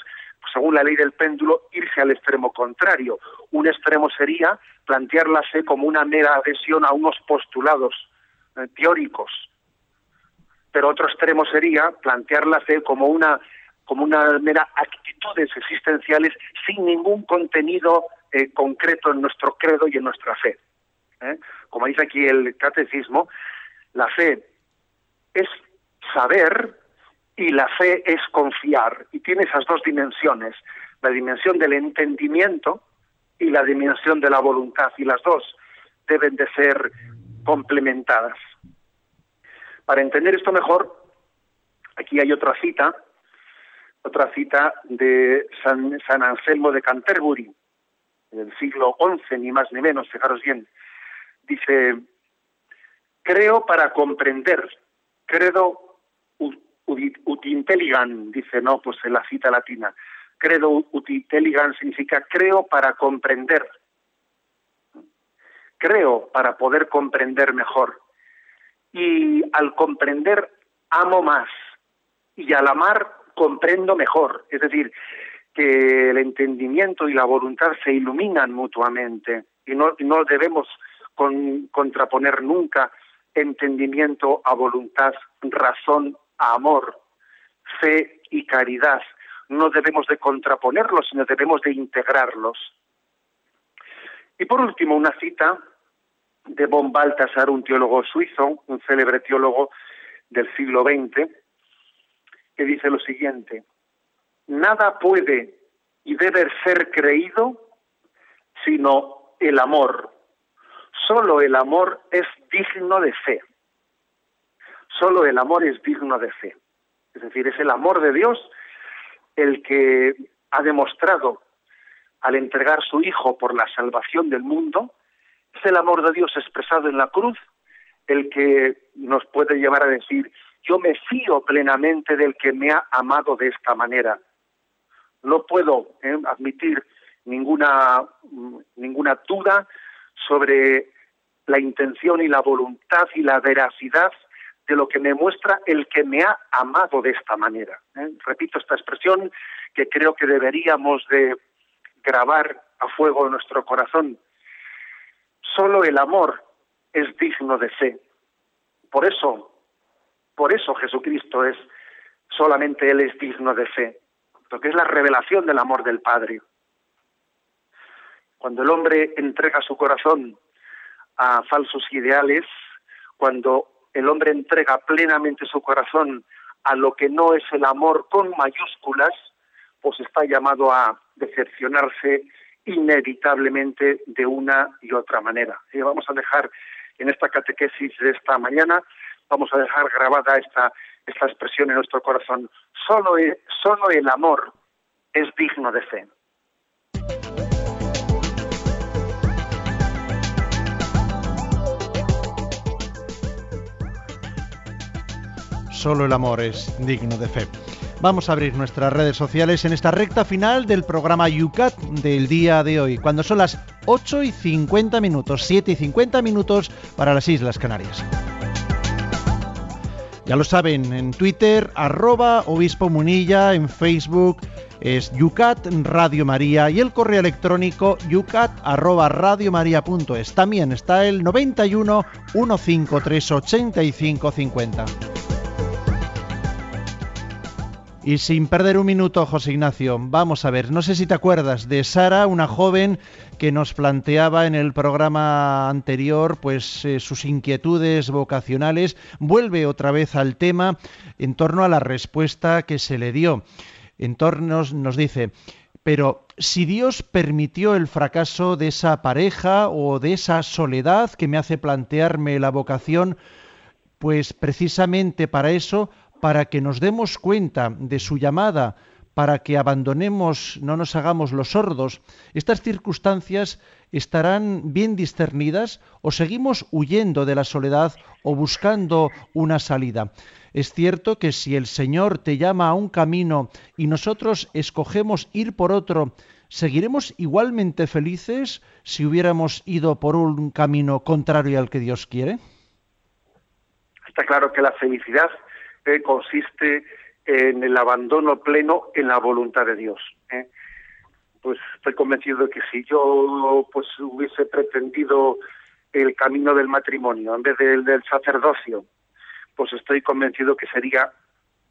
según la ley del péndulo, irse al extremo contrario. Un extremo sería plantear la fe como una mera adhesión a unos postulados eh, teóricos, pero otro extremo sería plantear la fe como una como una mera actitudes existenciales sin ningún contenido eh, concreto en nuestro credo y en nuestra fe. ¿eh? Como dice aquí el catecismo, la fe es saber y la fe es confiar. Y tiene esas dos dimensiones, la dimensión del entendimiento y la dimensión de la voluntad. Y las dos deben de ser complementadas. Para entender esto mejor, aquí hay otra cita, otra cita de San, Anselmo de Canterbury, del siglo XI, ni más ni menos, fijaros bien. Dice, creo para comprender, credo ut intelligam, dice, no, pues en la cita latina. Credo ut intelligam significa creo para comprender. Creo para poder comprender mejor. Y al comprender amo más. Y al amar comprendo mejor. Es decir, que el entendimiento y la voluntad se iluminan mutuamente y no, no debemos contraponer nunca entendimiento a voluntad, razón amor, fe y caridad. No debemos de contraponerlos, sino debemos de integrarlos. Y por último, una cita de von Balthasar, un teólogo suizo, un célebre teólogo del siglo XX, que dice lo siguiente, nada puede y debe ser creído sino el amor. Solo el amor es digno de fe. Solo el amor es digno de fe. Es decir, es el amor de Dios el que ha demostrado al entregar su Hijo por la salvación del mundo, es el amor de Dios expresado en la cruz el que nos puede llevar a decir, yo me fío plenamente del que me ha amado de esta manera. No puedo eh, admitir ninguna, ninguna duda sobre la intención y la voluntad y la veracidad de lo que me muestra el que me ha amado de esta manera. ¿eh? Repito esta expresión que creo que deberíamos de grabar a fuego en nuestro corazón. Solo el amor es digno de fe. Por eso, por eso Jesucristo es, solamente Él es digno de fe, porque es la revelación del amor del Padre. Cuando el hombre entrega su corazón a falsos ideales, cuando el hombre entrega plenamente su corazón a lo que no es el amor con mayúsculas, pues está llamado a decepcionarse inevitablemente de una y otra manera. Y vamos a dejar en esta catequesis de esta mañana, vamos a dejar grabada esta, esta expresión en nuestro corazón. Solo, solo el amor es digno de fe. Solo el amor es digno de fe. Vamos a abrir nuestras redes sociales en esta recta final del programa UCAT del día de hoy, cuando son las 8 y 50 minutos, 7 y 50 minutos para las Islas Canarias. Ya lo saben, en Twitter, arroba obispo munilla, en Facebook es yucat radio maría y el correo electrónico yucat arroba radiomaria.es. También está el 91 153 85 50. Y sin perder un minuto, José Ignacio, vamos a ver, no sé si te acuerdas de Sara, una joven que nos planteaba en el programa anterior pues eh, sus inquietudes vocacionales, vuelve otra vez al tema en torno a la respuesta que se le dio. En torno nos dice, pero si Dios permitió el fracaso de esa pareja o de esa soledad que me hace plantearme la vocación, pues precisamente para eso para que nos demos cuenta de su llamada, para que abandonemos, no nos hagamos los sordos, estas circunstancias estarán bien discernidas o seguimos huyendo de la soledad o buscando una salida. Es cierto que si el Señor te llama a un camino y nosotros escogemos ir por otro, ¿seguiremos igualmente felices si hubiéramos ido por un camino contrario al que Dios quiere? Está claro que la felicidad consiste en el abandono pleno en la voluntad de Dios. ¿eh? Pues estoy convencido de que si yo pues hubiese pretendido el camino del matrimonio en vez del, del sacerdocio, pues estoy convencido que sería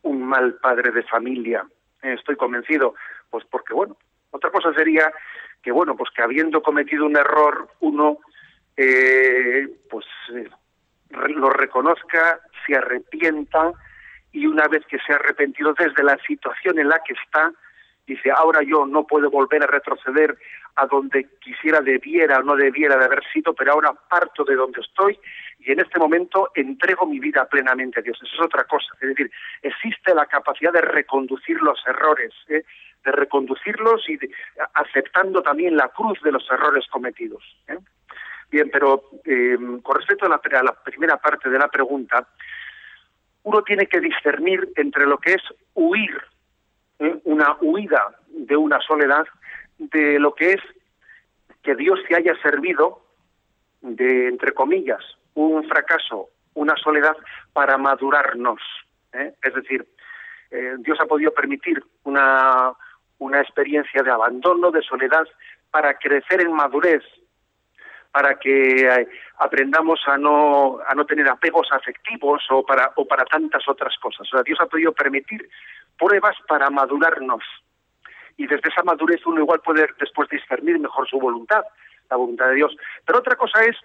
un mal padre de familia. ¿eh? Estoy convencido, pues porque bueno, otra cosa sería que bueno, pues que habiendo cometido un error uno eh, pues lo reconozca, se arrepienta y una vez que se ha arrepentido desde la situación en la que está, dice, ahora yo no puedo volver a retroceder a donde quisiera, debiera o no debiera de haber sido, pero ahora parto de donde estoy y en este momento entrego mi vida plenamente a Dios. Eso es otra cosa. Es decir, existe la capacidad de reconducir los errores, ¿eh? de reconducirlos y aceptando también la cruz de los errores cometidos. ¿eh? Bien, pero eh, con respecto a la, a la primera parte de la pregunta, uno tiene que discernir entre lo que es huir, ¿eh? una huida de una soledad, de lo que es que Dios se haya servido de, entre comillas, un fracaso, una soledad para madurarnos. ¿eh? Es decir, eh, Dios ha podido permitir una, una experiencia de abandono, de soledad, para crecer en madurez, para que eh, aprendamos a no, a no tener apegos afectivos o para, o para tantas otras cosas. O sea, Dios ha podido permitir pruebas para madurarnos. Y desde esa madurez uno igual puede después discernir mejor su voluntad, la voluntad de Dios. Pero otra cosa es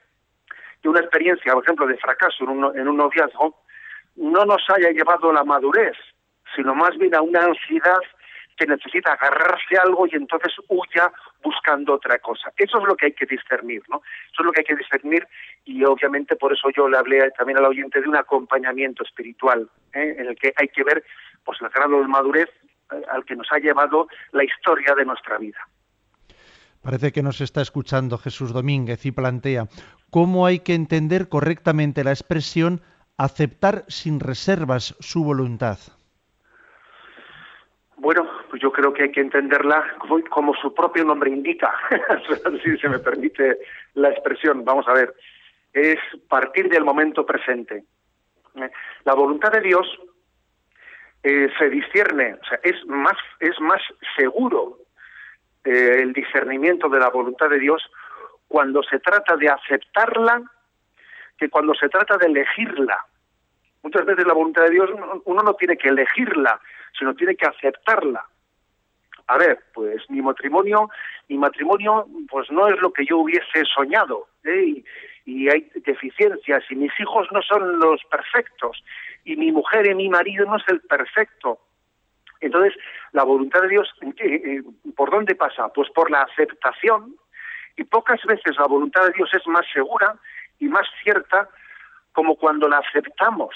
que una experiencia, por ejemplo, de fracaso en un, en un noviazgo, no nos haya llevado a la madurez, sino más bien a una ansiedad que necesita agarrarse a algo y entonces huya buscando otra cosa. Eso es lo que hay que discernir, ¿no? Eso es lo que hay que discernir y obviamente por eso yo le hablé también al oyente de un acompañamiento espiritual, ¿eh? en el que hay que ver pues el grado de madurez eh, al que nos ha llevado la historia de nuestra vida. Parece que nos está escuchando Jesús Domínguez y plantea cómo hay que entender correctamente la expresión aceptar sin reservas su voluntad. Bueno, pues yo creo que hay que entenderla como, su propio nombre indica, si se me permite la expresión. Vamos a ver, es partir del momento presente. ¿eh? La voluntad de Dios eh, se discierne, o sea, es más, es más seguro eh, el discernimiento de la voluntad de Dios cuando se trata de aceptarla que cuando se trata de elegirla. Muchas veces la voluntad de Dios uno no tiene que elegirla, sino tiene que aceptarla. A ver, pues mi matrimonio, mi matrimonio, pues no es lo que yo hubiese soñado, ¿eh? y, hay deficiencias, y mis hijos no son los perfectos, y mi mujer y mi marido no es el perfecto. Entonces, la voluntad de Dios, eh, ¿por dónde pasa? Pues por la aceptación, y pocas veces la voluntad de Dios es más segura y más cierta como cuando la aceptamos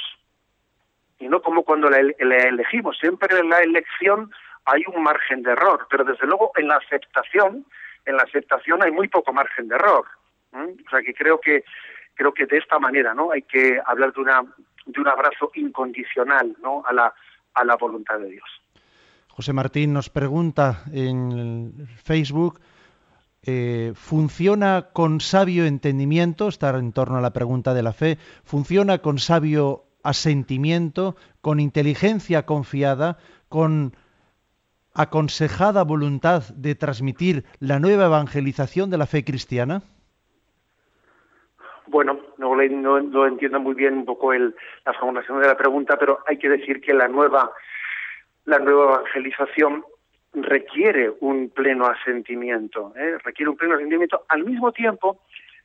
y no como cuando la, elegimos. Siempre en la elección hay un margen de error, pero desde luego en la aceptación, en la aceptación hay muy poco margen de error. O sea que creo que creo que de esta manera, ¿no? Hay que hablar de una de un abrazo incondicional, ¿no? A la a la voluntad de Dios. José Martín nos pregunta en Facebook, eh, ¿funciona con sabio entendimiento? Está en torno a la pregunta de la fe. ¿Funciona con sabio asentimiento, con inteligencia confiada, con aconsejada voluntad de transmitir la nueva evangelización de la fe cristiana? Bueno, no, no, entiendo muy bien un poco el, la formulación de la pregunta, pero hay que decir que la nueva, la nueva evangelización requiere un pleno asentimiento, ¿eh? requiere un pleno asentimiento al mismo tiempo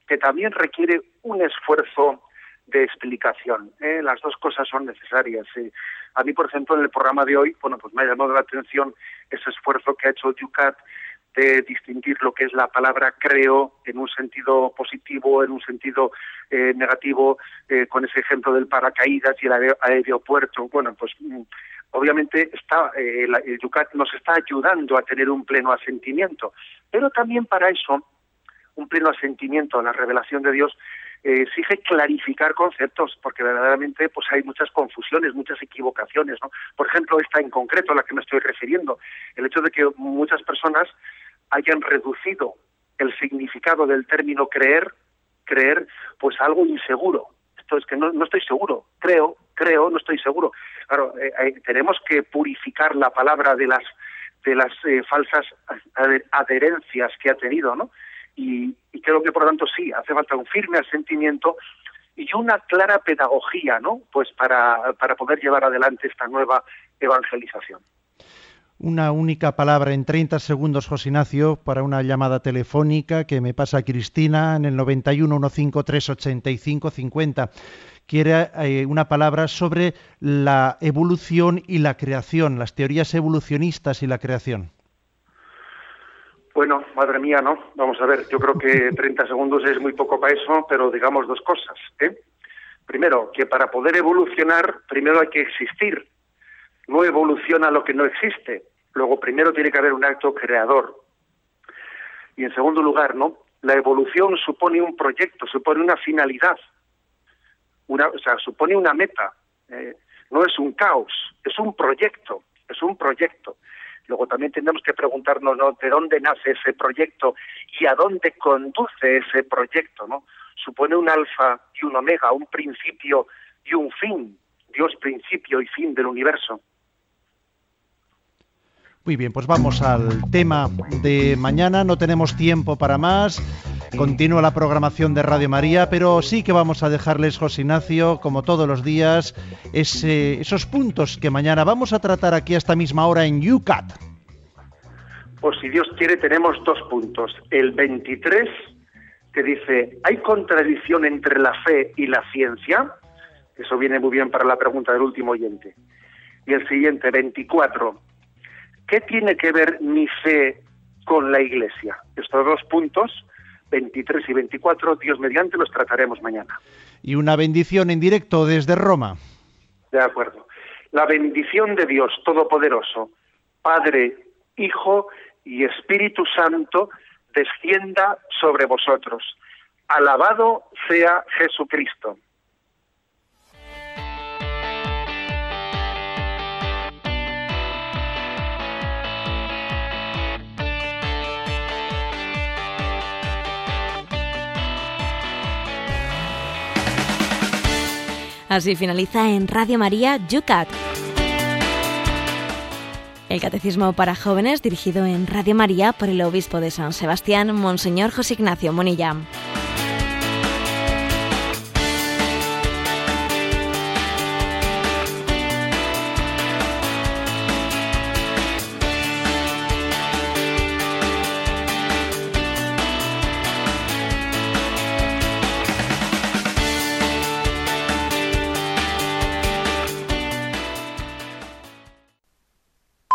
que también requiere un esfuerzo de explicación. ¿eh? Las dos cosas son necesarias. A mí, por ejemplo, en el programa de hoy, bueno, pues me ha llamado la atención ese esfuerzo que ha hecho Yucat de distinguir lo que es la palabra creo en un sentido positivo, en un sentido eh, negativo, eh, con ese ejemplo del paracaídas y el aeropuerto. Bueno, pues mm, obviamente está, eh, el Yucat nos está ayudando a tener un pleno asentimiento, pero también para eso, un pleno asentimiento a la revelación de Dios, exige clarificar conceptos, porque verdaderamente pues hay muchas confusiones, muchas equivocaciones, ¿no? Por ejemplo, esta en concreto a la que me estoy refiriendo, el hecho de que muchas personas hayan reducido el significado del término creer, creer, pues algo inseguro. Esto es que no, no estoy seguro, creo, creo, no estoy seguro. Claro, eh, eh, tenemos que purificar la palabra de las de las eh, falsas adherencias que ha tenido, ¿no? Y, creo que por lo tanto sí hace falta un firme asentimiento y una clara pedagogía, ¿no? Pues para, para poder llevar adelante esta nueva evangelización una única palabra en 30 segundos, José Ignacio, para una llamada telefónica que me pasa Cristina en el 91 153 85 50. Quiere eh, una palabra sobre la evolución y la creación, las teorías evolucionistas y la creación. Bueno, madre mía, ¿no? Vamos a ver, yo creo que 30 segundos es muy poco para eso, pero digamos dos cosas. ¿eh? Primero, que para poder evolucionar, primero hay que existir no evoluciona lo que no existe. Luego, primero tiene que haber un acto creador. Y en segundo lugar, ¿no? La evolución supone un proyecto, supone una finalidad, una, o sea, supone una meta. Eh, no es un caos, es un proyecto, es un proyecto. Luego también tenemos que preguntarnos ¿no? de dónde nace ese proyecto y a dónde conduce ese proyecto, ¿no? Supone un alfa y un omega, un principio y un fin. Dios principio y fin del universo. Muy bien, pues vamos al tema de mañana. No tenemos tiempo para más. Continúa la programación de Radio María, pero sí que vamos a dejarles, José Ignacio, como todos los días, esos puntos que mañana vamos a tratar aquí a esta misma hora en UCAT. Pues si Dios quiere, tenemos dos puntos. El 23, que dice, ¿hay contradicción entre la fe y la ciencia? Eso viene muy bien para la pregunta del último oyente. Y el siguiente, 24, ¿Qué tiene que ver mi fe con la Iglesia? Estos dos puntos, 23 y 24, Dios mediante, los trataremos mañana. Y una bendición en directo desde Roma. De acuerdo. La bendición de Dios Todopoderoso, Padre, Hijo y Espíritu Santo, descienda sobre vosotros. Alabado sea Jesucristo. Así finaliza en Radio María Yucat. El Catecismo para Jóvenes dirigido en Radio María por el Obispo de San Sebastián, Monseñor José Ignacio Monilla.